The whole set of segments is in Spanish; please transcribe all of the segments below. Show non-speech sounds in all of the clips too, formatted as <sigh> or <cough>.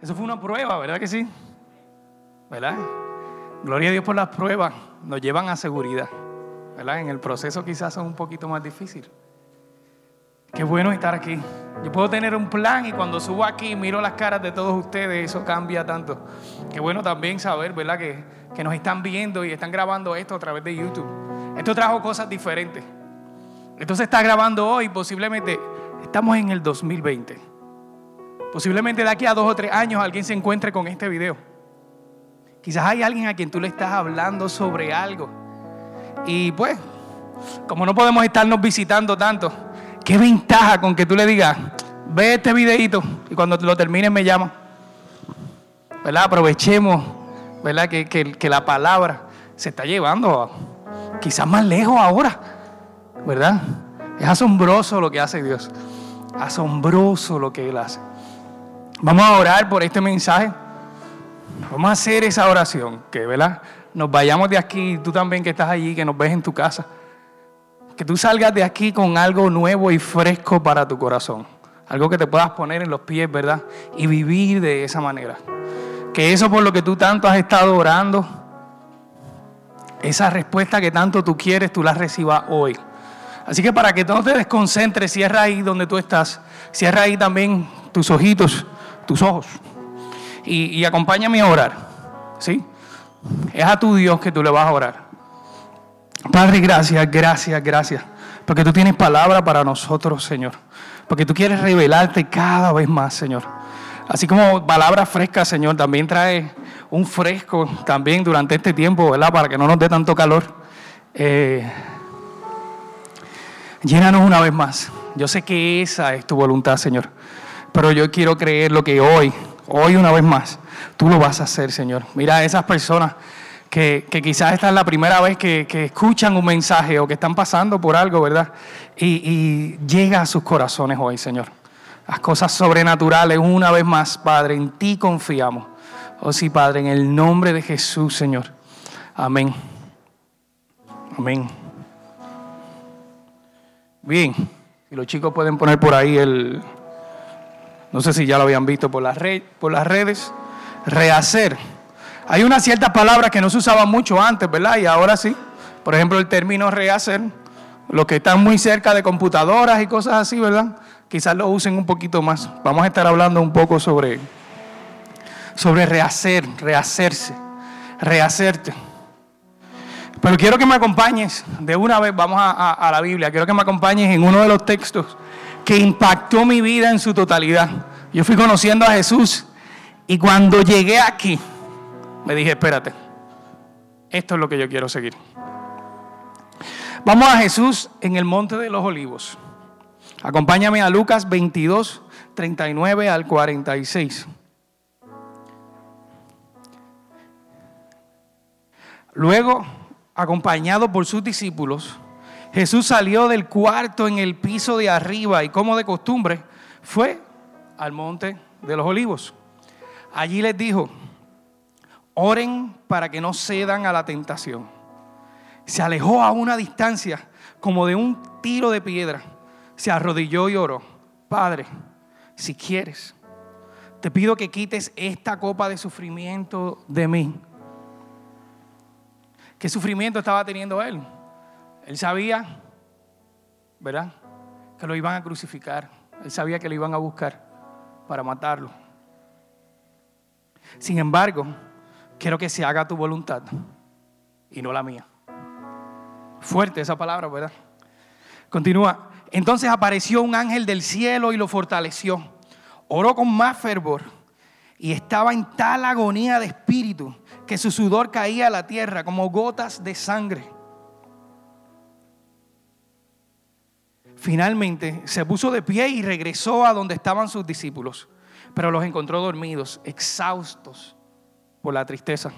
Eso fue una prueba, ¿verdad que sí? ¿Verdad? Gloria a Dios por las pruebas, nos llevan a seguridad. ¿Verdad? En el proceso quizás son un poquito más difícil. Qué bueno estar aquí. Yo puedo tener un plan y cuando subo aquí miro las caras de todos ustedes, eso cambia tanto. Qué bueno también saber, ¿verdad? Que, que nos están viendo y están grabando esto a través de YouTube. Esto trajo cosas diferentes. Esto se está grabando hoy, posiblemente estamos en el 2020. Posiblemente de aquí a dos o tres años alguien se encuentre con este video. Quizás hay alguien a quien tú le estás hablando sobre algo. Y pues, como no podemos estarnos visitando tanto, ¿Qué ventaja con que tú le digas, ve este videito y cuando lo termines me llama? ¿Verdad? Aprovechemos, ¿verdad? Que, que, la palabra se está llevando quizás más lejos ahora, ¿verdad? Es asombroso lo que hace Dios. Asombroso lo que Él hace. Vamos a orar por este mensaje. Vamos a hacer esa oración, que, ¿verdad? Nos vayamos de aquí, tú también que estás allí, que nos ves en tu casa que tú salgas de aquí con algo nuevo y fresco para tu corazón. Algo que te puedas poner en los pies, ¿verdad? Y vivir de esa manera. Que eso por lo que tú tanto has estado orando, esa respuesta que tanto tú quieres, tú la recibas hoy. Así que para que no te desconcentres, cierra ahí donde tú estás. Cierra ahí también tus ojitos, tus ojos. Y, acompáñame a orar. ¿Sí? Es a tu Dios que tú le vas a orar. Padre, gracias, gracias, gracias. Porque tú tienes palabra para nosotros, Señor. Porque tú quieres revelarte cada vez más, Señor. Así como palabra fresca, Señor, también trae un fresco también durante este tiempo, ¿verdad? Para que no nos dé tanto calor. Eh, llénanos una vez más. Yo sé que esa es tu voluntad, Señor. Pero yo quiero creer lo que hoy, hoy una vez más, tú lo vas a hacer, Señor. Mira a esas personas que, quizás esta es la primera vez que, escuchan un mensaje o que están pasando por algo, ¿verdad? Y, llega a sus corazones hoy, Señor. Las cosas sobrenaturales, una vez más, Padre, en ti confiamos. Oh sí, Padre, en el nombre de Jesús, Señor. Amén. Amén. Bien, y los chicos pueden poner por ahí el, no sé si ya lo habían visto por las, por las redes, rehacer. Hay unas ciertas palabras que no se usaban mucho antes, ¿verdad? Y ahora sí. Por ejemplo, el término rehacer. Los que están muy cerca de computadoras y cosas así, ¿verdad? Quizás lo usen un poquito más. Vamos a estar hablando un poco sobre, sobre rehacer, rehacerse, rehacerte. Pero quiero que me acompañes, de una vez vamos a, a la Biblia, quiero que me acompañes en uno de los textos que impactó mi vida en su totalidad. Yo fui conociendo a Jesús y cuando llegué aquí, me dije, espérate, esto es lo que yo quiero seguir. Vamos a Jesús en el Monte de los Olivos. Acompáñame a Lucas 22, 39 al 46. Luego, acompañado por sus discípulos, Jesús salió del cuarto en el piso de arriba y como de costumbre fue al monte de los olivos. Allí les dijo, Oren para que no cedan a la tentación. Se alejó a una distancia como de un tiro de piedra. Se arrodilló y oró. Padre, si quieres, te pido que quites esta copa de sufrimiento de mí. ¿Qué sufrimiento estaba teniendo él? Él sabía, ¿verdad? Que lo iban a crucificar. Él sabía que lo iban a buscar para matarlo. Sin embargo, quiero que se haga tu voluntad y no la mía. Fuerte esa palabra, ¿verdad? Continúa. Entonces apareció un ángel del cielo y lo fortaleció. Oró con más fervor y estaba en tal agonía de espíritu que su sudor caía a la tierra como gotas de sangre. Finalmente se puso de pie y regresó a donde estaban sus discípulos, pero los encontró dormidos, exhaustos por la tristeza.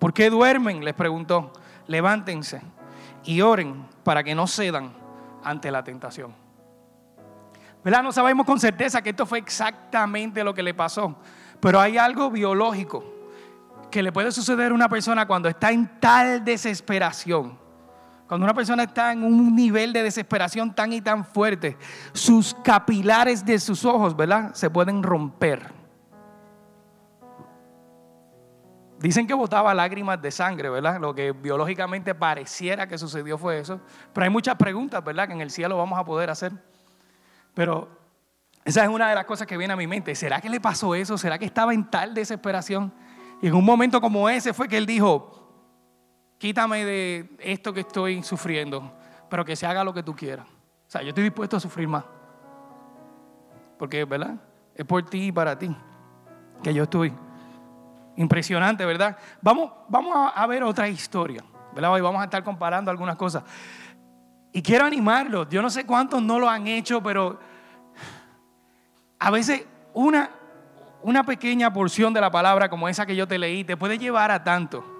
¿Por qué duermen? Les preguntó. Levántense y oren para que no cedan ante la tentación. ¿Verdad? No sabemos con certeza que esto fue exactamente lo que le pasó, pero hay algo biológico que le puede suceder a una persona cuando está en tal desesperación. Cuando una persona está en un nivel de desesperación tan y tan fuerte, sus capilares de sus ojos, ¿verdad? Se pueden romper Dicen que botaba lágrimas de sangre, ¿verdad? Lo que biológicamente pareciera que sucedió fue eso. Pero hay muchas preguntas, ¿verdad? Que en el cielo vamos a poder hacer. Pero esa es una de las cosas que viene a mi mente. ¿Será que le pasó eso? ¿Será que estaba en tal desesperación? Y en un momento como ese fue que él dijo, quítame de esto que estoy sufriendo, pero que se haga lo que tú quieras. O sea, yo estoy dispuesto a sufrir más. Porque, ¿verdad? Es por ti y para ti que yo estoy. Impresionante, ¿verdad? Vamos, vamos a ver otra historia, ¿verdad? Hoy vamos a estar comparando algunas cosas. Y quiero animarlos. Yo no sé cuántos no lo han hecho, pero a veces una, una pequeña porción de la palabra como esa que yo te leí te puede llevar a tanto.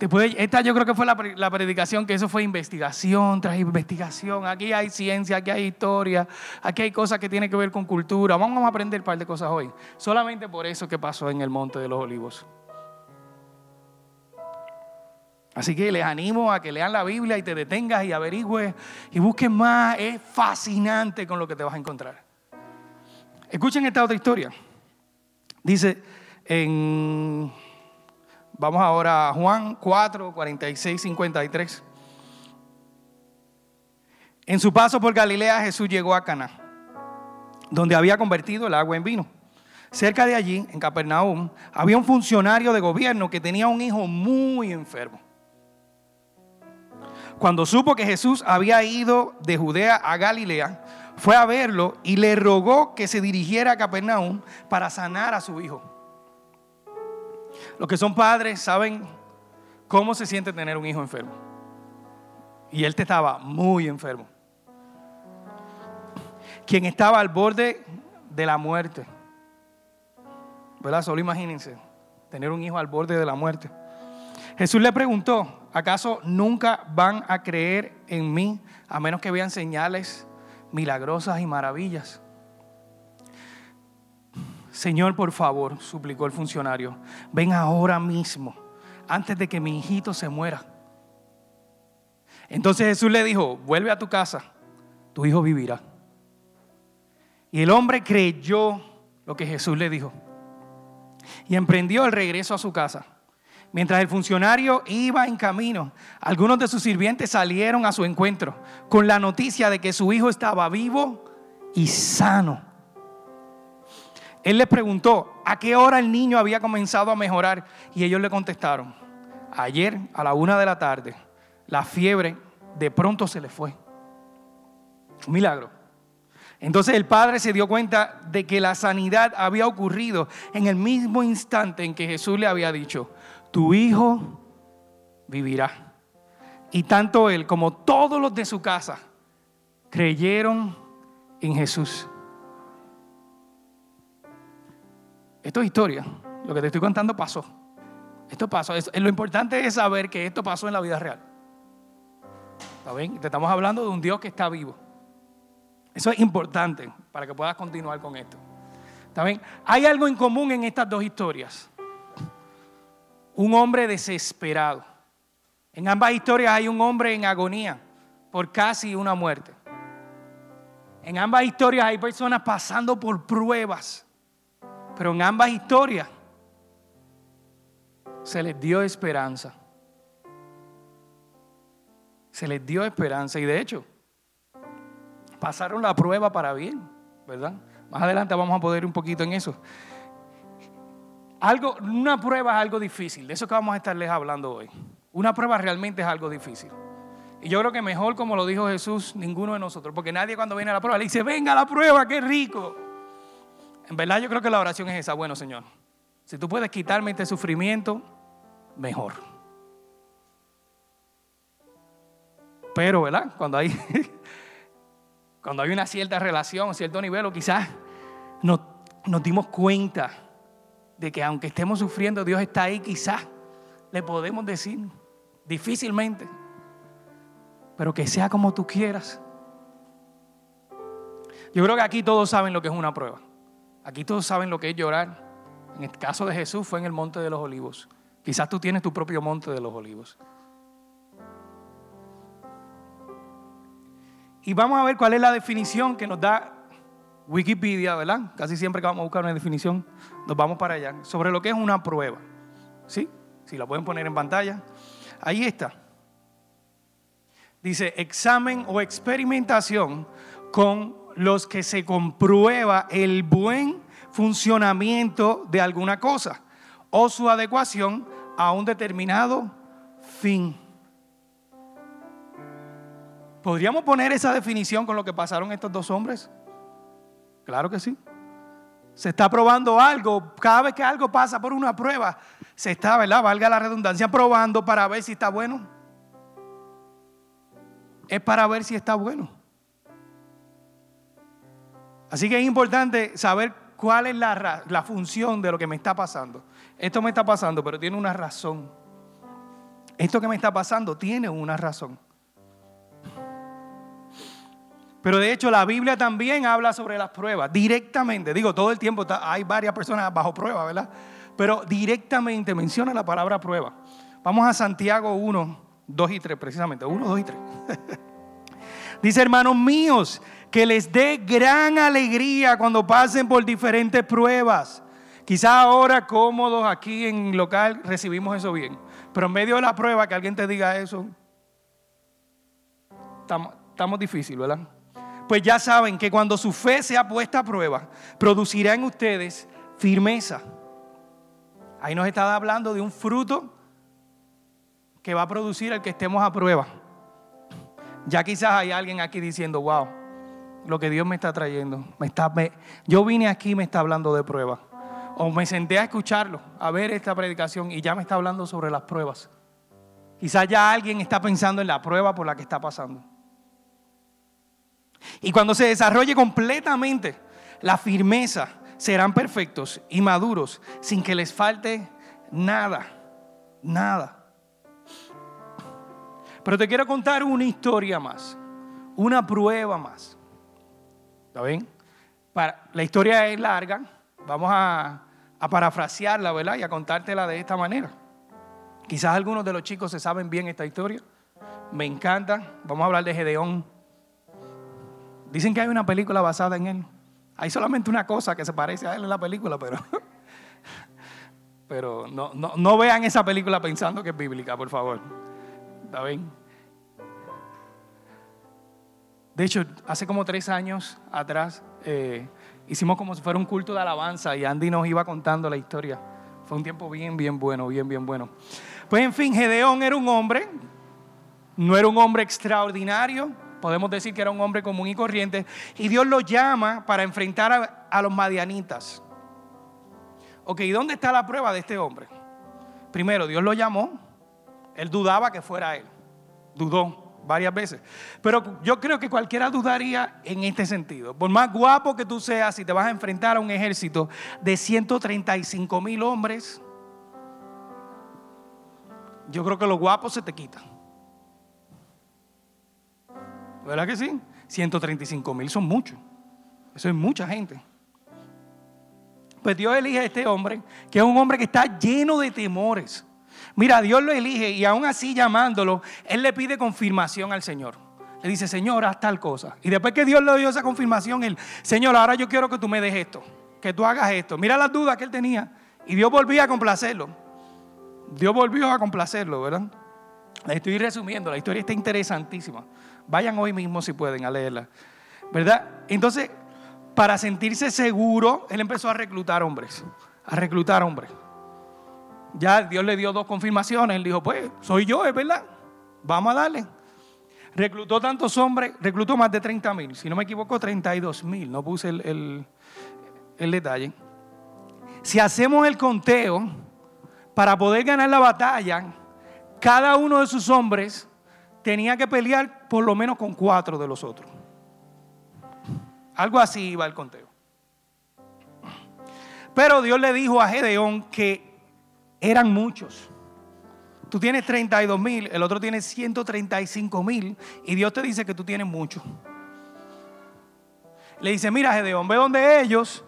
Esta yo creo que fue la, la, predicación, que eso fue investigación tras investigación. Aquí hay ciencia, aquí hay historia, aquí hay cosas que tienen que ver con cultura. Vamos a aprender un par de cosas hoy. Solamente por eso que pasó en el Monte de los Olivos. Así que les animo a que lean la Biblia y te detengas y averigües y busques más. Es fascinante con lo que te vas a encontrar. Escuchen esta otra historia. Dice en, vamos ahora a Juan 4, 46, 53. En su paso por Galilea Jesús llegó a Cana, donde había convertido el agua en vino. Cerca de allí, en Capernaum, había un funcionario de gobierno que tenía un hijo muy enfermo. Cuando supo que Jesús había ido de Judea a Galilea, fue a verlo y le rogó que se dirigiera a Capernaum para sanar a su hijo. Los que son padres saben cómo se siente tener un hijo enfermo. Y él te estaba muy enfermo. Quien estaba al borde de la muerte. ¿Verdad? Solo imagínense tener un hijo al borde de la muerte. Jesús le preguntó, ¿acaso nunca van a creer en mí a menos que vean señales milagrosas y maravillas. Señor, por favor, suplicó el funcionario, ven ahora mismo, antes de que mi hijito se muera. Entonces Jesús le dijo, vuelve a tu casa, tu hijo vivirá. Y el hombre creyó lo que Jesús le dijo y emprendió el regreso a su casa. Mientras el funcionario iba en camino, algunos de sus sirvientes salieron a su encuentro con la noticia de que su hijo estaba vivo y sano. Él les preguntó a qué hora el niño había comenzado a mejorar y ellos le contestaron, ayer a la una de la tarde, la fiebre de pronto se le fue. Un milagro. Entonces el padre se dio cuenta de que la sanidad había ocurrido en el mismo instante en que Jesús le había dicho, tu hijo vivirá. Y tanto él como todos los de su casa creyeron en Jesús. Esto es historia. Lo que te estoy contando pasó. Esto pasó. lo importante es saber que esto pasó en la vida real. ¿Está bien? Te estamos hablando de un Dios que está vivo. Eso es importante para que puedas continuar con esto. ¿Está bien? Hay algo en común en estas dos historias un hombre desesperado. En ambas historias hay un hombre en agonía por casi una muerte. En ambas historias hay personas pasando por pruebas, pero en ambas historias se les dio esperanza. Se les dio esperanza y de hecho pasaron la prueba para bien, ¿verdad? Más adelante vamos a poder un poquito en eso. Algo, una prueba es algo difícil, de eso que vamos a estarles hablando hoy. Una prueba realmente es algo difícil. Y yo creo que mejor, como lo dijo Jesús, ninguno de nosotros, porque nadie cuando viene a la prueba le dice, venga la prueba, qué rico. En verdad yo creo que la oración es esa, bueno Señor, si tú puedes quitarme este sufrimiento, mejor. Pero, ¿verdad? Cuando hay, <laughs> cuando hay una cierta relación, cierto nivel, o quizás nos, nos dimos cuenta de que aunque estemos sufriendo, Dios está ahí, quizás le podemos decir, difícilmente, pero que sea como tú quieras. Yo creo que aquí todos saben lo que es una prueba. Aquí todos saben lo que es llorar. En el caso de Jesús fue en el Monte de los Olivos. Quizás tú tienes tu propio Monte de los Olivos. Y vamos a ver cuál es la definición que nos da Wikipedia, ¿verdad? Casi siempre que vamos a buscar una definición, nos vamos para allá, sobre lo que es una prueba. ¿Sí? Si la pueden poner en pantalla. Ahí está. Dice, examen o experimentación con los que se comprueba el buen funcionamiento de alguna cosa o su adecuación a un determinado fin. ¿Podríamos poner esa definición con lo que pasaron estos dos hombres? Claro que sí. Se está probando algo. Cada vez que algo pasa por una prueba, se está, ¿verdad? Valga la redundancia, probando para ver si está bueno. Es para ver si está bueno. Así que es importante saber cuál es la, la función de lo que me está pasando. Esto me está pasando, pero tiene una razón. Esto que me está pasando tiene una razón. Pero de hecho la Biblia también habla sobre las pruebas, directamente. Digo, todo el tiempo hay varias personas bajo prueba, ¿verdad? Pero directamente menciona la palabra prueba. Vamos a Santiago 1, 2 y 3, precisamente. 1, 2 y 3. <laughs> Dice, hermanos míos, que les dé gran alegría cuando pasen por diferentes pruebas. Quizá ahora cómodos aquí en local recibimos eso bien. Pero en medio de la prueba que alguien te diga eso, estamos, estamos difíciles, ¿verdad? pues ya saben que cuando su fe sea puesta a prueba, producirá en ustedes firmeza. Ahí nos está hablando de un fruto que va a producir el que estemos a prueba. Ya quizás hay alguien aquí diciendo, wow, lo que Dios me está trayendo. Me está, yo vine aquí y me está hablando de prueba. O me senté a escucharlo, a ver esta predicación y ya me está hablando sobre las pruebas. Quizás ya alguien está pensando en la prueba por la que está pasando. Y cuando se desarrolle completamente la firmeza, serán perfectos y maduros sin que les falte nada, nada. Pero te quiero contar una historia más, una prueba más. ¿Está bien? la historia es larga, vamos a, a parafrasearla, ¿verdad? Y a contártela de esta manera. Quizás algunos de los chicos se saben bien esta historia. Me encanta. Vamos a hablar de Gedeón. Dicen que hay una película basada en él. Hay solamente una cosa que se parece a él en la película, pero, <laughs> pero no, no, vean esa película pensando que es bíblica, por favor. ¿Está bien? De hecho, hace como tres años atrás eh, hicimos como si fuera un culto de alabanza y Andy nos iba contando la historia. Fue un tiempo bien, bien bueno, bien, bien bueno. Pues en fin, Gedeón era un hombre, no era un hombre extraordinario, podemos decir que era un hombre común y corriente, y Dios lo llama para enfrentar a, los madianitas. Ok, ¿y dónde está la prueba de este hombre? Primero, Dios lo llamó, él dudaba que fuera él, dudó varias veces, pero yo creo que cualquiera dudaría en este sentido. Por más guapo que tú seas, si te vas a enfrentar a un ejército de 135 mil hombres, yo creo que los guapos se te quitan. ¿Verdad que sí? 135 mil son muchos. Eso es mucha gente. Pues Dios elige a este hombre, que es un hombre que está lleno de temores. Mira, Dios lo elige y aún así llamándolo, Él le pide confirmación al Señor. Le dice, Señor, haz tal cosa. Y después que Dios le dio esa confirmación, Él, Señor, ahora yo quiero que tú me des esto, que tú hagas esto. Mira las dudas que Él tenía. Y Dios volvió a complacerlo. Dios volvió a complacerlo, ¿verdad? Estoy resumiendo, la historia está interesantísima. Vayan hoy mismo si pueden a leerla. ¿Verdad? Entonces, para sentirse seguro, él empezó a reclutar hombres. A reclutar hombres. Ya Dios le dio dos confirmaciones. Él dijo, pues, soy yo, es verdad. Vamos a darle. Reclutó tantos hombres, reclutó más de 30 mil. Si no me equivoco, 32 mil. No puse el, el detalle. Si hacemos el conteo, para poder ganar la batalla, cada uno de sus hombres tenía que pelear por lo menos con cuatro de los otros. Algo así iba el conteo. Pero Dios le dijo a Gedeón que eran muchos. Tú tienes 32 mil, el otro tiene 135 mil y Dios te dice que tú tienes mucho. Le dice, mira Gedeón, ve donde ellos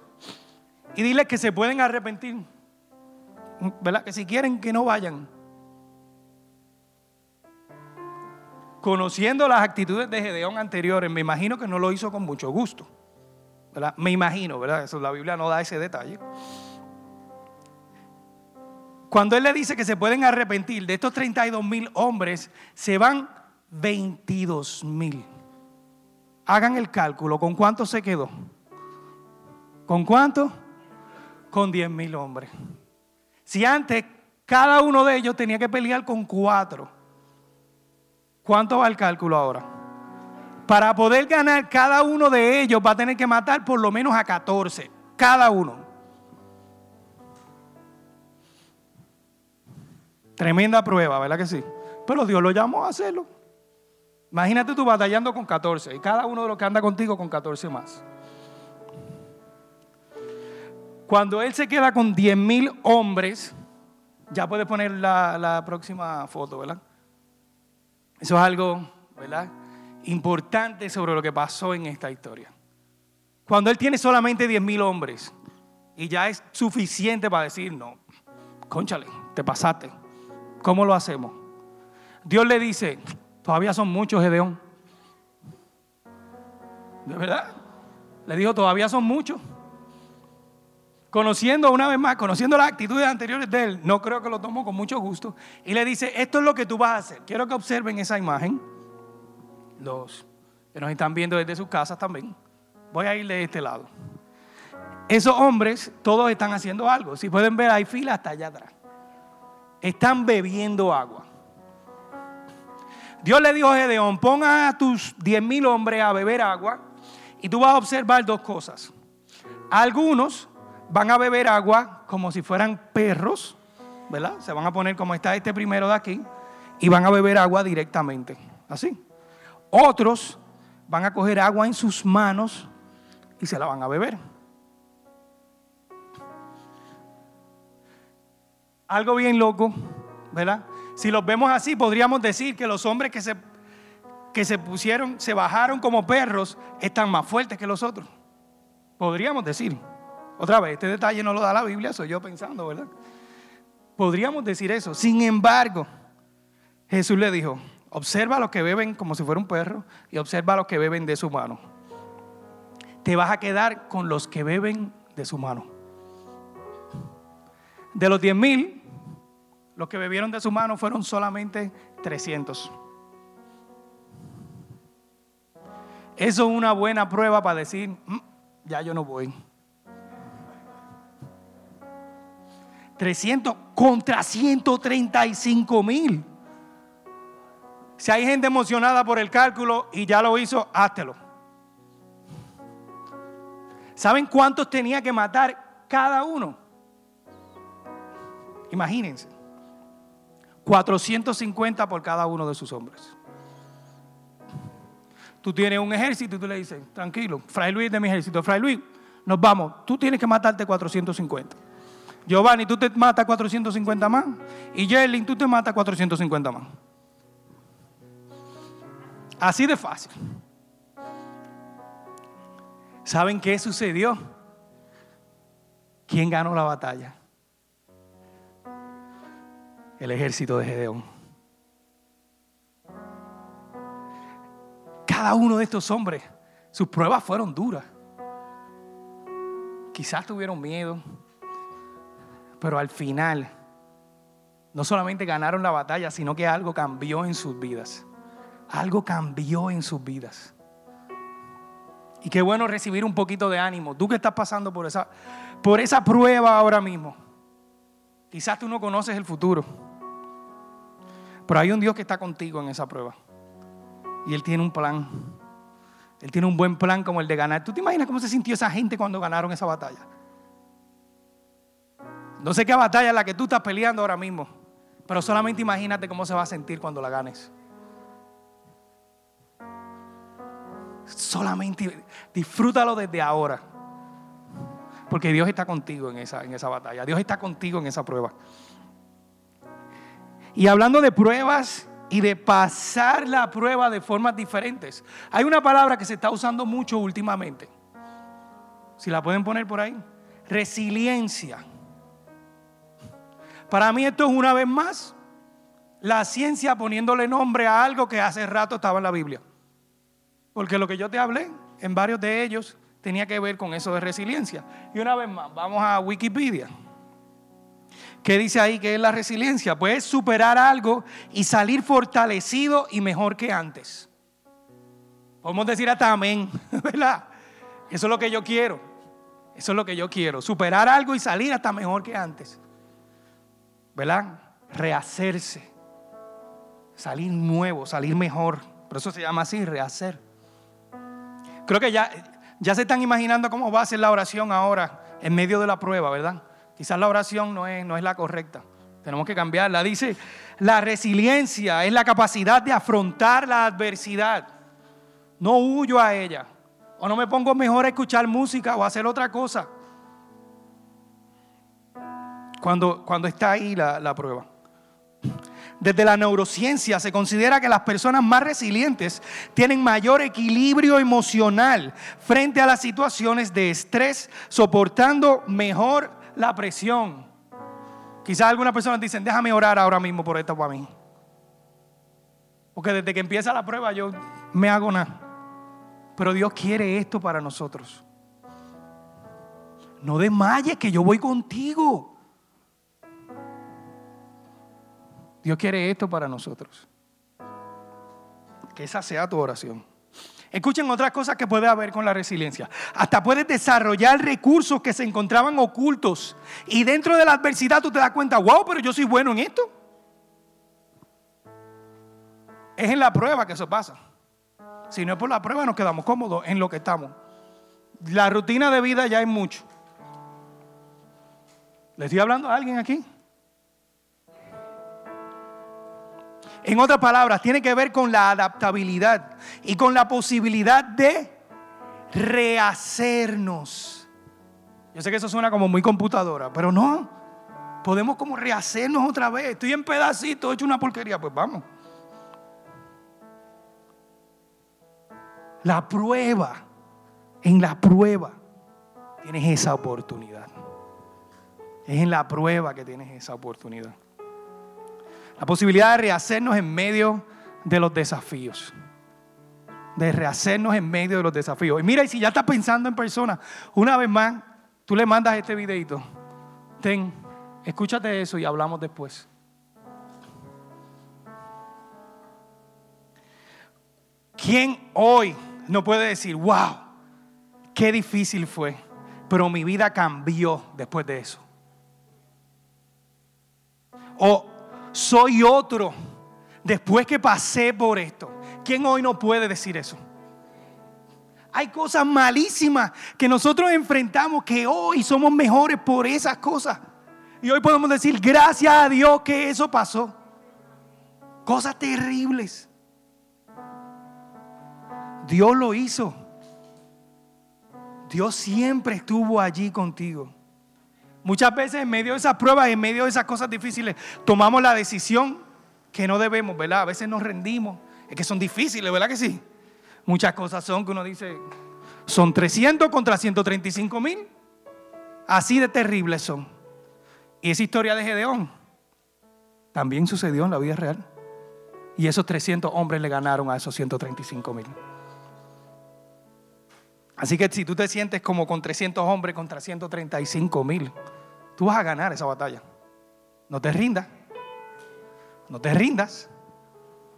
y dile que se pueden arrepentir. ¿Verdad? Que si quieren que no vayan. conociendo las actitudes de Gedeón anteriores, me imagino que no lo hizo con mucho gusto. Me imagino, ¿verdad? Eso, la Biblia no da ese detalle. Cuando Él le dice que se pueden arrepentir, de estos 32 mil hombres, se van 22 mil. Hagan el cálculo, ¿con cuánto se quedó? ¿Con cuánto? Con 10 mil hombres. Si antes cada uno de ellos tenía que pelear con cuatro, ¿cuánto va el cálculo ahora? Para poder ganar cada uno de ellos va a tener que matar por lo menos a 14, cada uno. Tremenda prueba, ¿verdad que sí? Pero Dios lo llamó a hacerlo. Imagínate tú batallando con 14 y cada uno de los que anda contigo con 14 más. Cuando él se queda con 10 mil hombres, ya puedes poner la, la, próxima foto, ¿verdad? Eso es algo, ¿verdad? Importante sobre lo que pasó en esta historia. Cuando él tiene solamente 10 mil hombres y ya es suficiente para decir, no, conchale, te pasaste. ¿Cómo lo hacemos? Dios le dice, todavía son muchos, Gedeón. ¿De verdad? Le dijo, todavía son muchos. Conociendo una vez más, conociendo las actitudes anteriores de él, no creo que lo tomó con mucho gusto. Y le dice, esto es lo que tú vas a hacer. Quiero que observen esa imagen. Los que nos están viendo desde sus casas también. Voy a ir de este lado. Esos hombres, todos están haciendo algo. Si pueden ver, hay fila hasta allá atrás están bebiendo agua. Dios le dijo a Gedeón, ponga a tus diez mil hombres a beber agua y tú vas a observar dos cosas. Algunos van a beber agua como si fueran perros, ¿verdad? Se van a poner como está este primero de aquí y van a beber agua directamente, así. Otros van a coger agua en sus manos y se la van a beber. Algo bien loco, ¿verdad? Si los vemos así, podríamos decir que los hombres que se, que se pusieron, se bajaron como perros, están más fuertes que los otros. Podríamos decir. Otra vez, este detalle no lo da la Biblia, soy yo pensando, ¿verdad? Podríamos decir eso. Sin embargo, Jesús le dijo, observa a los que beben como si fuera un perro y observa a los que beben de su mano. Te vas a quedar con los que beben de su mano. De los 10 mil, los que bebieron de su mano fueron solamente 300. Eso es una buena prueba para decir, mm, ya yo no voy. 300 contra 135 mil. Si hay gente emocionada por el cálculo y ya lo hizo, háztelo. ¿Saben cuántos tenía que matar cada uno? Imagínense. 450 por cada uno de sus hombres. Tú tienes un ejército y tú le dices, tranquilo, Fray Luis de mi ejército, Fray Luis, nos vamos, tú tienes que matarte 450. Giovanni, tú te matas 450 más. Y Jerlin, tú te matas 450 más. Así de fácil. ¿Saben qué sucedió? ¿Quién ganó la batalla? El ejército de Gedeón. Cada uno de estos hombres, sus pruebas fueron duras. Quizás tuvieron miedo, pero al final no solamente ganaron la batalla, sino que algo cambió en sus vidas. Algo cambió en sus vidas. Y qué bueno recibir un poquito de ánimo. Tú que estás pasando por esa, por esa prueba ahora mismo. Quizás tú no conoces el futuro. Pero hay un Dios que está contigo en esa prueba. Y Él tiene un plan. Él tiene un buen plan como el de ganar. ¿Tú te imaginas cómo se sintió esa gente cuando ganaron esa batalla? No sé qué batalla es la que tú estás peleando ahora mismo. Pero solamente imagínate cómo se va a sentir cuando la ganes. Solamente disfrútalo desde ahora. Porque Dios está contigo en esa, en esa batalla. Dios está contigo en esa prueba. Y hablando de pruebas y de pasar la prueba de formas diferentes, hay una palabra que se está usando mucho últimamente. Si la pueden poner por ahí. Resiliencia. Para mí esto es una vez más la ciencia poniéndole nombre a algo que hace rato estaba en la Biblia. Porque lo que yo te hablé en varios de ellos tenía que ver con eso de resiliencia. Y una vez más, vamos a Wikipedia. ¿Qué dice ahí que es la resiliencia? Pues superar algo y salir fortalecido y mejor que antes. Podemos decir hasta amén, <laughs> ¿verdad? Eso es lo que yo quiero. Eso es lo que yo quiero. Superar algo y salir hasta mejor que antes. ¿Verdad? Rehacerse. Salir nuevo, salir mejor. Por eso se llama así, rehacer. Creo que ya, ya se están imaginando cómo va a ser la oración ahora en medio de la prueba, ¿verdad? Quizás la oración no es, no es la correcta. Tenemos que cambiarla. Dice, la resiliencia es la capacidad de afrontar la adversidad. No huyo a ella. O no me pongo mejor a escuchar música o a hacer otra cosa. Cuando, cuando está ahí la, la prueba. Desde la neurociencia se considera que las personas más resilientes tienen mayor equilibrio emocional frente a las situaciones de estrés, soportando mejor la presión. Quizás algunas personas dicen, déjame orar ahora mismo por esto para mí. Porque desde que empieza la prueba yo me hago nada. Pero Dios quiere esto para nosotros. No desmayes que yo voy contigo. Dios quiere esto para nosotros. Que esa sea tu oración. Escuchen otras cosas que puede haber con la resiliencia. Hasta puedes desarrollar recursos que se encontraban ocultos. Y dentro de la adversidad tú te das cuenta, wow, pero yo soy bueno en esto. Es en la prueba que eso pasa. Si no es por la prueba, nos quedamos cómodos en lo que estamos. La rutina de vida ya es mucho. ¿Le estoy hablando a alguien aquí? En otras palabras, tiene que ver con la adaptabilidad y con la posibilidad de rehacernos. Yo sé que eso suena como muy computadora, pero no. Podemos como rehacernos otra vez. Estoy en pedacitos, he hecho una porquería, pues vamos. La prueba, en la prueba tienes esa oportunidad. Es en la prueba que tienes esa oportunidad. La posibilidad de rehacernos en medio de los desafíos. De rehacernos en medio de los desafíos. Y mira, y si ya estás pensando en persona, una vez más, tú le mandas este videito. Ten, escúchate eso y hablamos después. ¿Quién hoy no puede decir, wow, qué difícil fue, pero mi vida cambió después de eso? O soy otro después que pasé por esto. ¿Quién hoy no puede decir eso? Hay cosas malísimas que nosotros enfrentamos que hoy somos mejores por esas cosas. Y hoy podemos decir, gracias a Dios que eso pasó. Cosas terribles. Dios lo hizo. Dios siempre estuvo allí contigo. Muchas veces en medio de esas pruebas, en medio de esas cosas difíciles, tomamos la decisión que no debemos, ¿verdad? A veces nos rendimos. Es que son difíciles, ¿verdad que sí? Muchas cosas son que uno dice, son 300 contra 135 mil. Así de terribles son. Y esa historia de Gedeón también sucedió en la vida real. Y esos 300 hombres le ganaron a esos 135 mil. Así que si tú te sientes como con 300 hombres contra 135 mil, Tú vas a ganar esa batalla. No te rindas. No te rindas.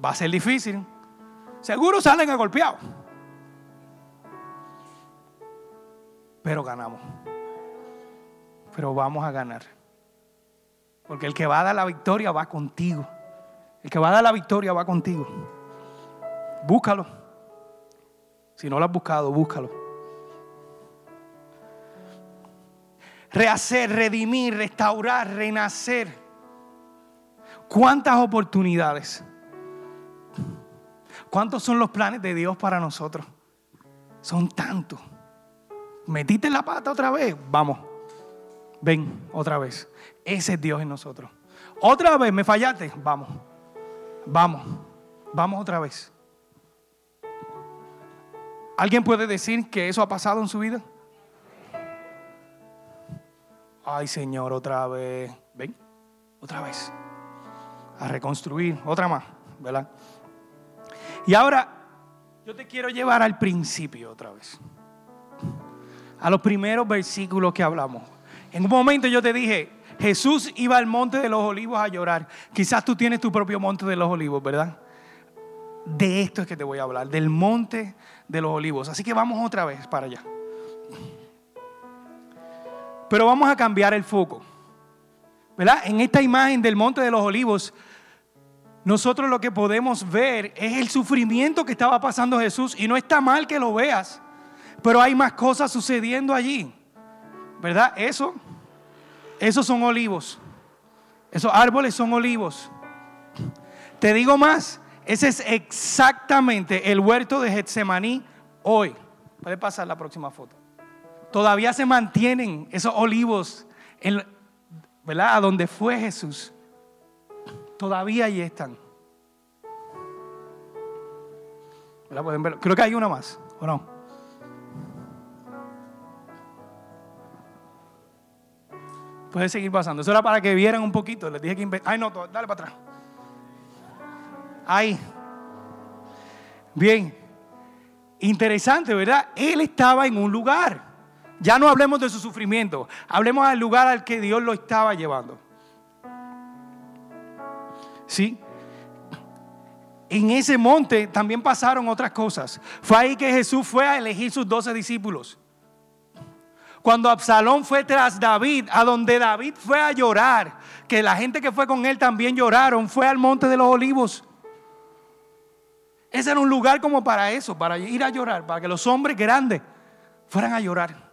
Va a ser difícil. Seguro salen a golpeados. Pero ganamos. Pero vamos a ganar. Porque el que va a dar la victoria va contigo. El que va a dar la victoria va contigo. Búscalo. Si no lo has buscado, búscalo. Rehacer, redimir, restaurar, renacer. ¿Cuántas oportunidades? ¿Cuántos son los planes de Dios para nosotros? Son tantos. ¿Metiste la pata otra vez? Vamos. Ven otra vez. Ese es Dios en nosotros. Otra vez, me fallaste. Vamos. Vamos. Vamos otra vez. ¿Alguien puede decir que eso ha pasado en su vida? Ay, Señor, otra vez. Ven, otra vez. A reconstruir, otra más, ¿verdad? Y ahora, yo te quiero llevar al principio otra vez. A los primeros versículos que hablamos. En un momento yo te dije, Jesús iba al monte de los olivos a llorar. Quizás tú tienes tu propio monte de los olivos, ¿verdad? De esto es que te voy a hablar, del monte de los olivos. Así que vamos otra vez para allá. Pero vamos a cambiar el foco. ¿Verdad? En esta imagen del monte de los olivos, nosotros lo que podemos ver es el sufrimiento que estaba pasando Jesús. Y no está mal que lo veas, pero hay más cosas sucediendo allí. ¿Verdad? Eso, esos son olivos. Esos árboles son olivos. Te digo más, ese es exactamente el huerto de Getsemaní hoy. Puede pasar la próxima foto. Todavía se mantienen esos olivos, ¿verdad? A donde fue Jesús. Todavía ahí están. Pueden verlo. Creo que hay una más, ¿o no? Puede seguir pasando. Eso era para que vieran un poquito. Les dije que... Ay, no, dale para atrás. Ahí. Bien. Interesante, ¿verdad? Él estaba en un lugar. Ya no hablemos de su sufrimiento. Hablemos del lugar al que Dios lo estaba llevando. ¿Sí? En ese monte también pasaron otras cosas. Fue ahí que Jesús fue a elegir sus doce discípulos. Cuando Absalón fue tras David, a donde David fue a llorar, que la gente que fue con él también lloraron, fue al monte de los olivos. Ese era un lugar como para eso, para ir a llorar, para que los hombres grandes fueran a llorar.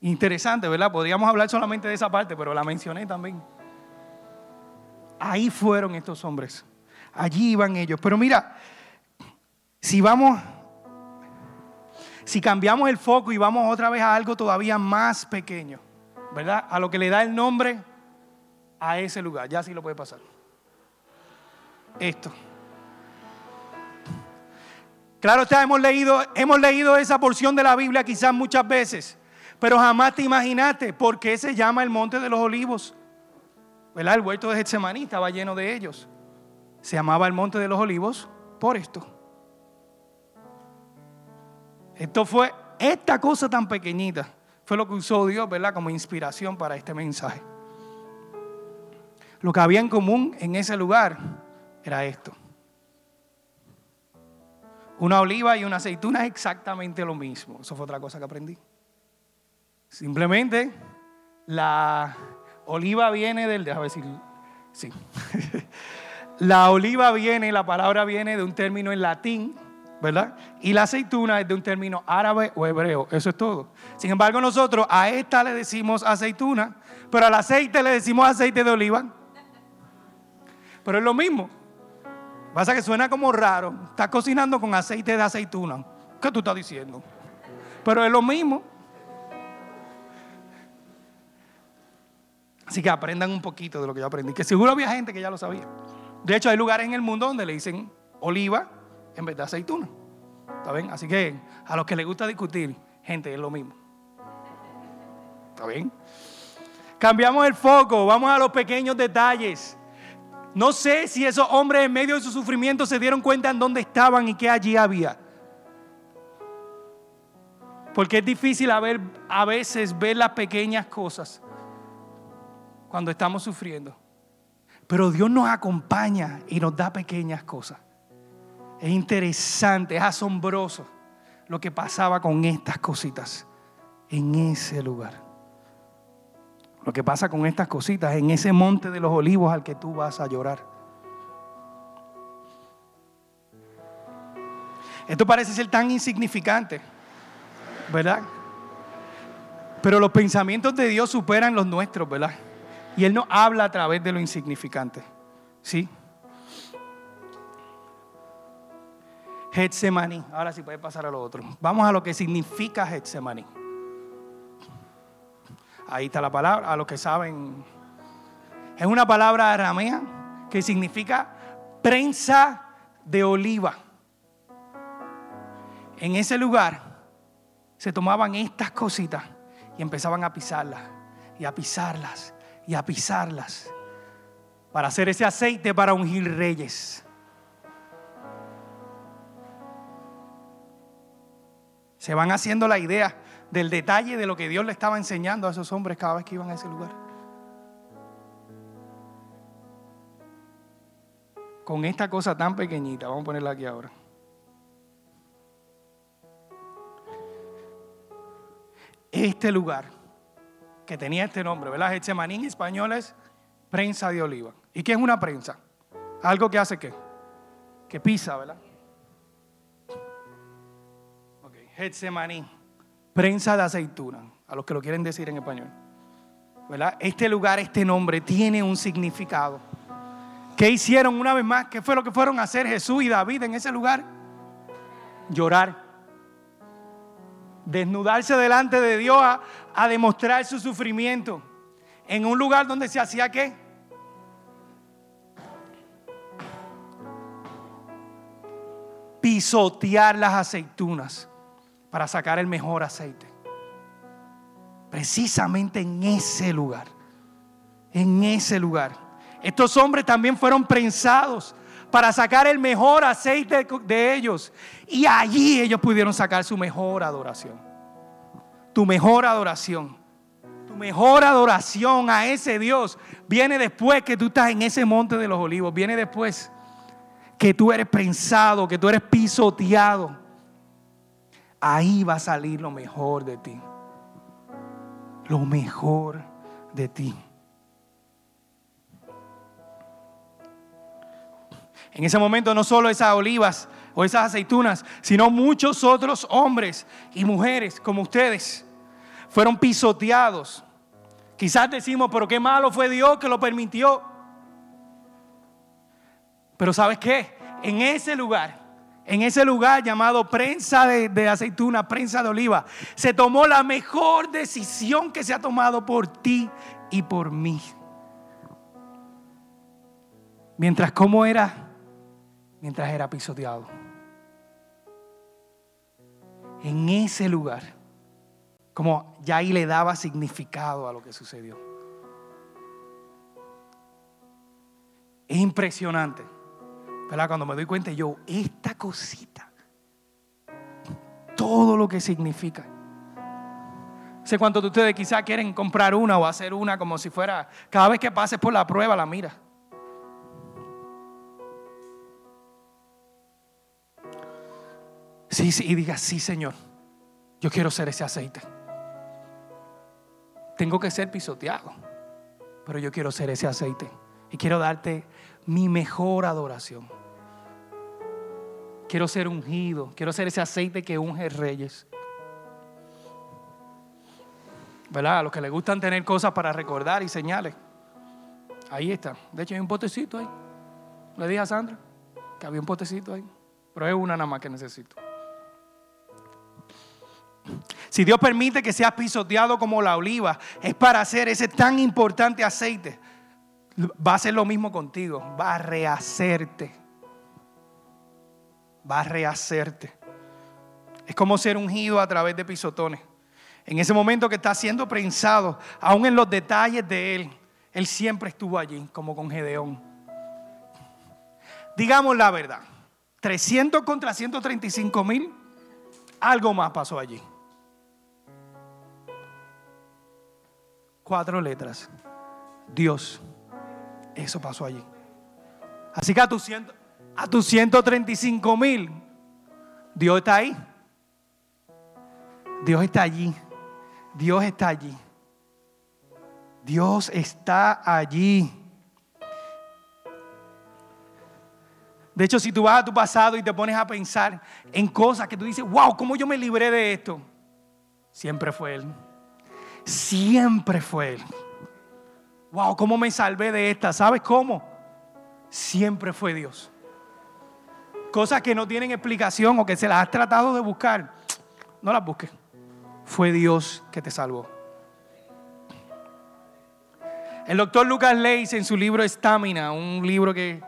Interesante, ¿verdad? Podríamos hablar solamente de esa parte, pero la mencioné también. Ahí fueron estos hombres. Allí iban ellos. Pero mira, si vamos, si cambiamos el foco y vamos otra vez a algo todavía más pequeño, ¿verdad? A lo que le da el nombre a ese lugar. Ya sí lo puede pasar. Esto. Claro está, hemos leído, hemos leído esa porción de la Biblia quizás muchas veces, pero jamás te imaginaste por qué se llama el Monte de los Olivos. El huerto de Getsemaní estaba lleno de ellos. Se llamaba el Monte de los Olivos por esto. Esto fue, esta cosa tan pequeñita, fue lo que usó Dios, ¿verdad? Como inspiración para este mensaje. Lo que había en común en ese lugar era esto. Una oliva y una aceituna es exactamente lo mismo. Eso fue otra cosa que aprendí. Simplemente la Oliva viene del, déjame decir, sí. <laughs> la oliva viene, la palabra viene de un término en latín, ¿verdad? Y la aceituna es de un término árabe o hebreo, eso es todo. Sin embargo, nosotros a esta le decimos aceituna, pero al aceite le decimos aceite de oliva. Pero es lo mismo. Pasa que suena como raro. Estás cocinando con aceite de aceituna. ¿Qué tú estás diciendo? Pero es lo mismo. Así que aprendan un poquito de lo que yo aprendí, que seguro había gente que ya lo sabía. De hecho, hay lugares en el mundo donde le dicen oliva en vez de aceituna. ¿Está bien? Así que a los que les gusta discutir, gente, es lo mismo. ¿Está bien? Cambiamos el foco, vamos a los pequeños detalles. No sé si esos hombres en medio de su sufrimiento se dieron cuenta en dónde estaban y qué allí había. Porque es difícil a, a veces ver las pequeñas cosas cuando estamos sufriendo. Pero Dios nos acompaña y nos da pequeñas cosas. Es interesante, es asombroso lo que pasaba con estas cositas en ese lugar. Lo que pasa con estas cositas en ese monte de los olivos al que tú vas a llorar. Esto parece ser tan insignificante, ¿verdad? Pero los pensamientos de Dios superan los nuestros, ¿verdad? Y Él no habla a través de lo insignificante. ¿Sí? Getsemaní. Ahora sí puede pasar a lo otro. Vamos a lo que significa Getsemaní. Ahí está la palabra, a los que saben. Es una palabra aramea que significa prensa de oliva. En ese lugar se tomaban estas cositas y empezaban a pisarlas y a pisarlas y a pisarlas para hacer ese aceite para ungir reyes. Se van haciendo la idea del detalle de lo que Dios le estaba enseñando a esos hombres cada vez que iban a ese lugar. Con esta cosa tan pequeñita, vamos a ponerla aquí ahora. Este lugar que tenía este nombre, ¿verdad? Getsemaní en español es prensa de oliva. ¿Y qué es una prensa? Algo que hace qué? Que pisa, ¿verdad? Ok, Getsemaní, prensa de aceituna, a los que lo quieren decir en español. ¿Verdad? Este lugar, este nombre tiene un significado. ¿Qué hicieron una vez más? ¿Qué fue lo que fueron a hacer Jesús y David en ese lugar? Llorar. Desnudarse delante de Dios a demostrar su sufrimiento. En un lugar donde se hacía qué? pisotear las aceitunas para sacar el mejor aceite. Precisamente en ese lugar. En ese lugar. Estos hombres también fueron prensados para sacar el mejor aceite de ellos. Y allí ellos pudieron sacar su mejor adoración. Tu mejor adoración. Tu mejor adoración a ese Dios viene después que tú estás en ese monte de los olivos. Viene después que tú eres prensado, que tú eres pisoteado, ahí va a salir lo mejor de ti. Lo mejor de ti. En ese momento no solo esas olivas o esas aceitunas, sino muchos otros hombres y mujeres como ustedes fueron pisoteados. Quizás decimos, pero qué malo fue Dios que lo permitió. Pero ¿sabes qué? En ese lugar, en ese lugar llamado prensa de, aceituna, prensa de oliva, se tomó la mejor decisión que se ha tomado por ti y por mí. Mientras cómo era, mientras era pisoteado. En ese lugar, como ya ahí le daba significado a lo que sucedió. Es impresionante. Cuando me doy cuenta, yo, esta cosita, todo lo que significa. Sé cuántos de ustedes quizás quieren comprar una o hacer una como si fuera, cada vez que pases por la prueba, la mira. Sí, sí, y diga, sí, Señor, yo quiero ser ese aceite. Tengo que ser pisoteado, pero yo quiero ser ese aceite. Y quiero darte mi mejor adoración. Quiero ser ungido. Quiero ser ese aceite que unge reyes. ¿Verdad? A los que les gustan tener cosas para recordar y señales. Ahí está. De hecho, hay un potecito ahí. Le dije a Sandra que había un potecito ahí. Pero es una nada más que necesito. Si Dios permite que seas pisoteado como la oliva, es para hacer ese tan importante aceite. Va a hacer lo mismo contigo. Va a rehacerte va a rehacerte. Es como ser ungido a través de pisotones. En ese momento que está siendo prensado, aún en los detalles de Él, Él siempre estuvo allí, como con Gedeón. Digamos la verdad, 300 contra 135 mil, algo más pasó allí. Cuatro letras. Dios. Eso pasó allí. Así que a tus, a tus 135 mil, Dios está ahí. Dios está allí. Dios está allí. Dios está allí. De hecho, si tú vas a tu pasado y te pones a pensar en cosas que tú dices, wow, ¿cómo yo me libré de esto? Siempre fue Él. Siempre fue Él. Wow, ¿cómo me salvé de esta? ¿Sabes cómo? Siempre fue Dios cosas que no tienen explicación o que se las has tratado de buscar, no las busques. Fue Dios que te salvó. El doctor Lucas Leis en su libro Estamina, un libro que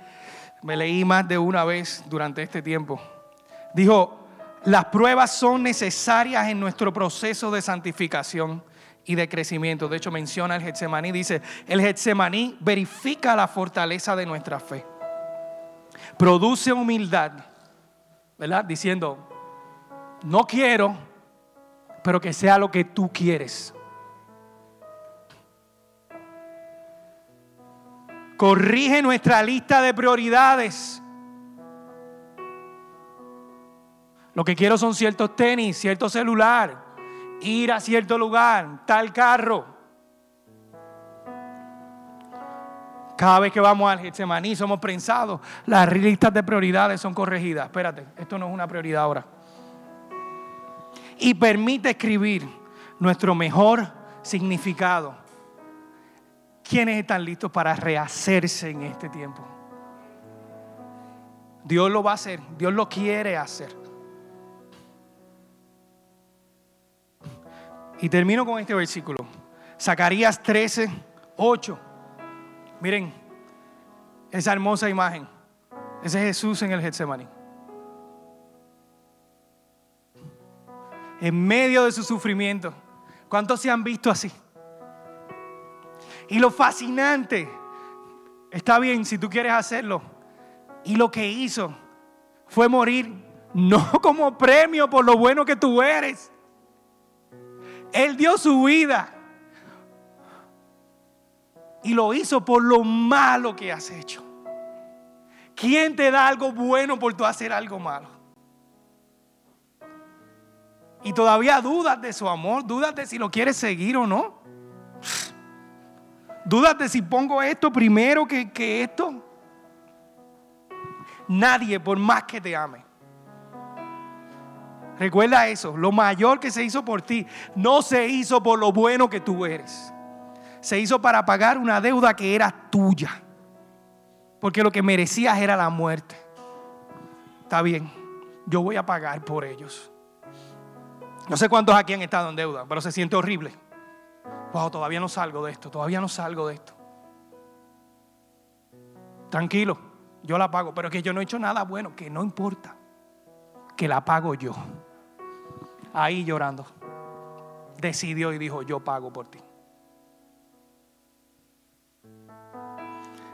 me leí más de una vez durante este tiempo, dijo, las pruebas son necesarias en nuestro proceso de santificación y de crecimiento. De hecho, menciona el Getsemaní, dice, el Getsemaní verifica la fortaleza de nuestra fe produce humildad, ¿verdad? Diciendo, no quiero, pero que sea lo que tú quieres. Corrige nuestra lista de prioridades. Lo que quiero son ciertos tenis, cierto celular, ir a cierto lugar, tal carro. Cada vez que vamos al Getsemaní somos prensados. Las listas de prioridades son corregidas. Espérate, esto no es una prioridad ahora. Y permite escribir nuestro mejor significado. ¿Quiénes están listos para rehacerse en este tiempo? Dios lo va a hacer, Dios lo quiere hacer. Y termino con este versículo. Zacarías 13, 8. Miren, esa hermosa imagen. Ese es Jesús en el Getsemaní. En medio de su sufrimiento. ¿Cuántos se han visto así? Y lo fascinante, está bien si tú quieres hacerlo. Y lo que hizo fue morir no como premio por lo bueno que tú eres él dio su vida. Y lo hizo por lo malo que has hecho. ¿Quién te da algo bueno por tú hacer algo malo? Y todavía dudas de su amor, dudas de si lo quieres seguir o no. Dudas de si pongo esto primero que, que esto. Nadie, por más que te ame, Recuerda eso, lo mayor que se hizo por ti no se hizo por lo bueno que tú eres. Se hizo para pagar una deuda que era tuya. Porque lo que merecías era la muerte. Está bien, yo voy a pagar por ellos. No sé cuántos aquí han estado en deuda, pero se siente horrible. Wow, todavía no salgo de esto, todavía no salgo de esto. Tranquilo, yo la pago, pero que yo no he hecho nada bueno, que no importa, que la pago yo ahí llorando. Decidió y dijo, yo pago por ti.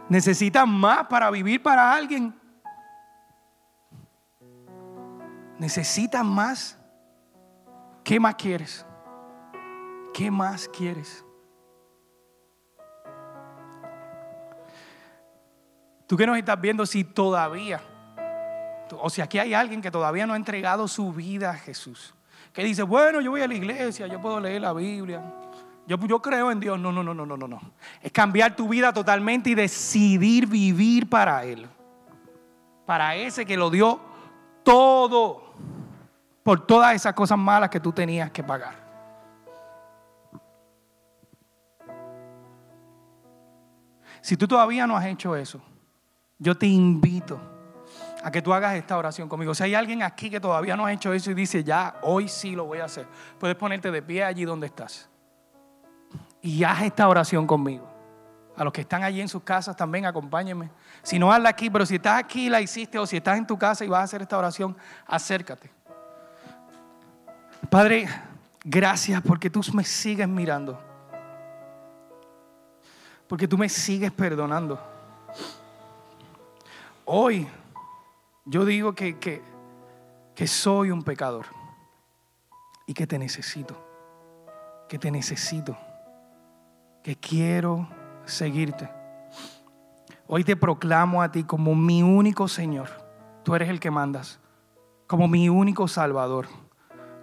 ¿Necesitas más para vivir para alguien? ¿Necesitas más? ¿Qué más quieres? ¿Qué más quieres? Tú que nos estás viendo si todavía, o si aquí hay alguien que todavía no ha entregado su vida a Jesús que dice, bueno, yo voy a la iglesia, yo puedo leer la Biblia, yo, yo creo en Dios. No, no, no, no, no, no. Es cambiar tu vida totalmente y decidir vivir para Él. Para ese que lo dio todo por todas esas cosas malas que tú tenías que pagar. Si tú todavía no has hecho eso, yo te invito a que tú hagas esta oración conmigo. Si hay alguien aquí que todavía no ha hecho eso y dice, ya, hoy sí lo voy a hacer, puedes ponerte de pie allí donde estás. Y haz esta oración conmigo. A los que están allí en sus casas también, acompáñenme. Si no hazla aquí, pero si estás aquí la hiciste o si estás en tu casa y vas a hacer esta oración, acércate. Padre, gracias porque tú me sigues mirando. Porque tú me sigues perdonando. Hoy yo digo que, que, soy un pecador y que te necesito, que te necesito, que quiero seguirte. Hoy te proclamo a ti como mi único Señor. Tú eres el que mandas, como mi único Salvador.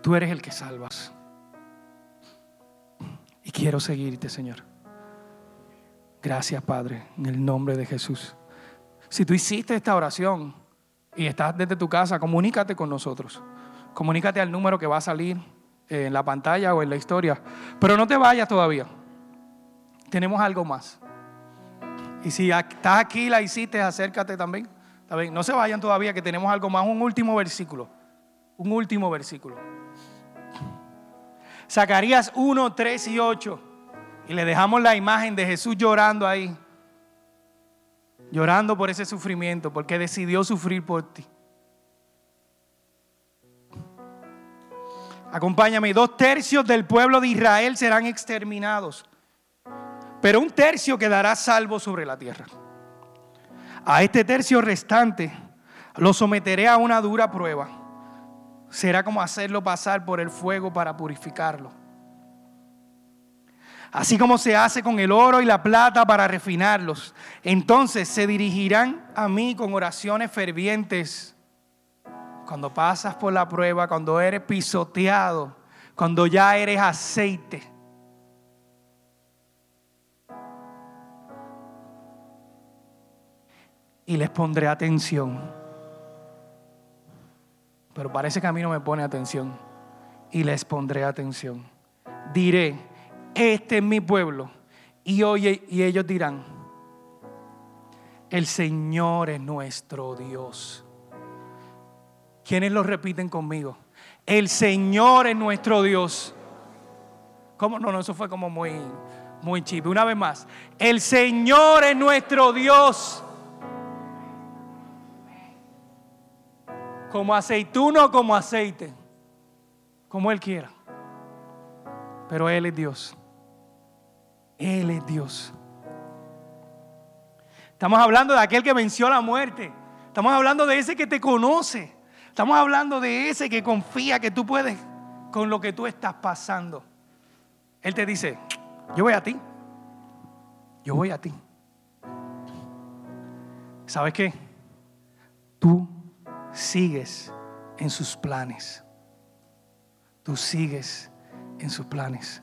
Tú eres el que salvas. Y quiero seguirte, Señor. Gracias, Padre, en el nombre de Jesús. Si tú hiciste esta oración, y estás desde tu casa, comunícate con nosotros. Comunícate al número que va a salir en la pantalla o en la historia. Pero no te vayas todavía. Tenemos algo más. Y si estás aquí, la hiciste, acércate también. No se vayan todavía, que tenemos algo más. Un último versículo. Un último versículo. Zacarías 1, 3 y 8. Y le dejamos la imagen de Jesús llorando ahí llorando por ese sufrimiento, porque decidió sufrir por ti. Acompáñame, dos tercios del pueblo de Israel serán exterminados, pero un tercio quedará salvo sobre la tierra. A este tercio restante lo someteré a una dura prueba. será como hacerlo pasar por el fuego para purificarlo. Así como se hace con el oro y la plata para refinarlos. Entonces se dirigirán a mí con oraciones fervientes. Cuando pasas por la prueba, cuando eres pisoteado, cuando ya eres aceite. Y les pondré atención pero parece que a mí no me pone atención. Y les pondré atención. Diré, este es mi pueblo. Y, y ellos dirán, el Señor es nuestro Dios. ¿Quiénes lo repiten conmigo? El Señor es nuestro Dios. ¿Cómo? No, no, eso fue como muy, muy. Una vez más. El Señor es nuestro Dios. como aceituno como aceite, como Él quiera. Pero Él es Dios. Él es Dios. Estamos hablando de aquel que venció la muerte. Estamos hablando de ese que te conoce. Estamos hablando de ese que confía que tú puedes con lo que tú estás pasando. Él te dice, yo voy a ti. Yo voy a ti. ¿Sabes qué? Tú sigues en sus planes. Tú sigues en sus planes.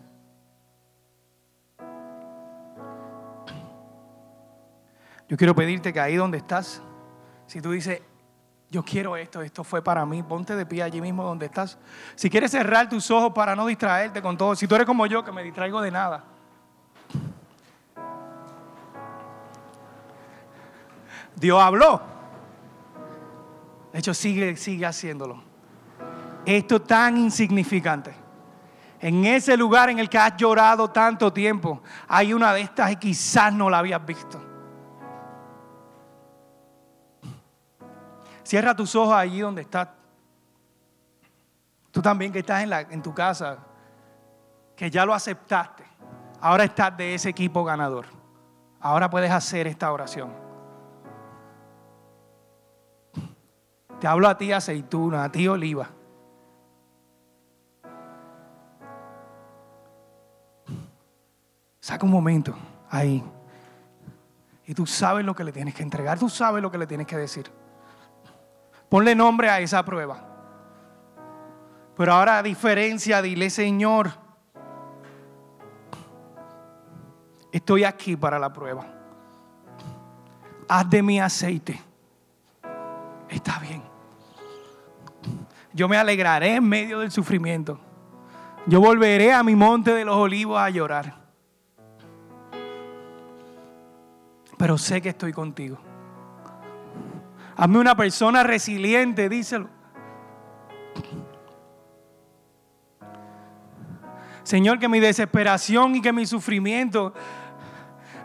Yo quiero pedirte que ahí donde estás, si tú dices, yo quiero esto, esto fue para mí, ponte de pie allí mismo donde estás. Si quieres cerrar tus ojos para no distraerte con todo, si tú eres como yo que me distraigo de nada. Dios habló. De hecho, sigue, sigue haciéndolo. Esto tan insignificante. En ese lugar en el que has llorado tanto tiempo, hay una de estas y quizás no la habías visto. Cierra tus ojos allí donde estás. Tú también que estás en, la, en tu casa, que ya lo aceptaste. Ahora estás de ese equipo ganador. Ahora puedes hacer esta oración. Te hablo a ti aceituna, a ti oliva. Saca un momento ahí. Y tú sabes lo que le tienes que entregar, tú sabes lo que le tienes que decir. Ponle nombre a esa prueba. Pero ahora a diferencia, dile Señor, estoy aquí para la prueba. Haz de mi aceite. Está bien. Yo me alegraré en medio del sufrimiento. Yo volveré a mi monte de los olivos a llorar. Pero sé que estoy contigo. Hazme una persona resiliente, díselo. Señor, que mi desesperación y que mi sufrimiento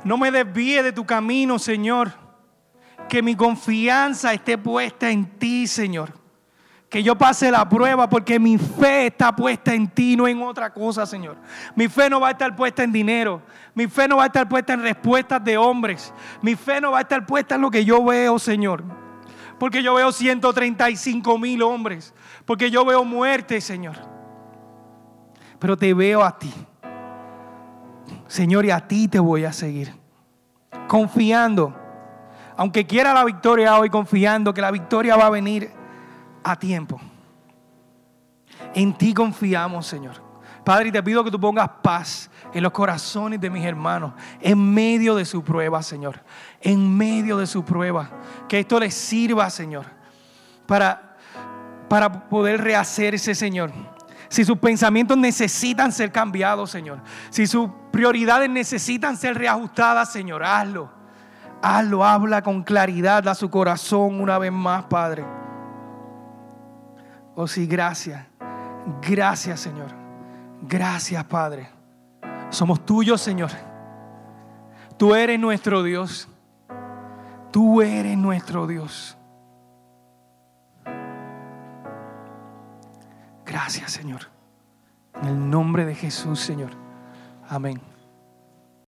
no me desvíe de tu camino, Señor. Que mi confianza esté puesta en ti, Señor que yo pase la prueba porque mi fe está puesta en ti, no en otra cosa, Señor. Mi fe no va a estar puesta en dinero. Mi fe no va a estar puesta en respuestas de hombres. Mi fe no va a estar puesta en lo que yo veo, Señor. Porque yo veo 135 mil hombres. Porque yo veo muerte, Señor. Pero te veo a ti. Señor, y a ti te voy a seguir. Confiando. Aunque quiera la victoria hoy, confiando que la victoria va a venir a tiempo. En ti confiamos, Señor. Padre, y te pido que tú pongas paz en los corazones de mis hermanos, en medio de su prueba, Señor. En medio de su prueba. Que esto les sirva, Señor, para, para poder rehacerse, Señor. Si sus pensamientos necesitan ser cambiados, Señor. Si sus prioridades necesitan ser reajustadas, Señor, hazlo. Hazlo, habla con claridad a su corazón una vez más, Padre. Oh sí, gracias. Gracias, Señor. Gracias, Padre. Somos tuyos, Señor. Tú eres nuestro Dios. Tú eres nuestro Dios. Gracias, Señor. En el nombre de Jesús, Señor. Amén.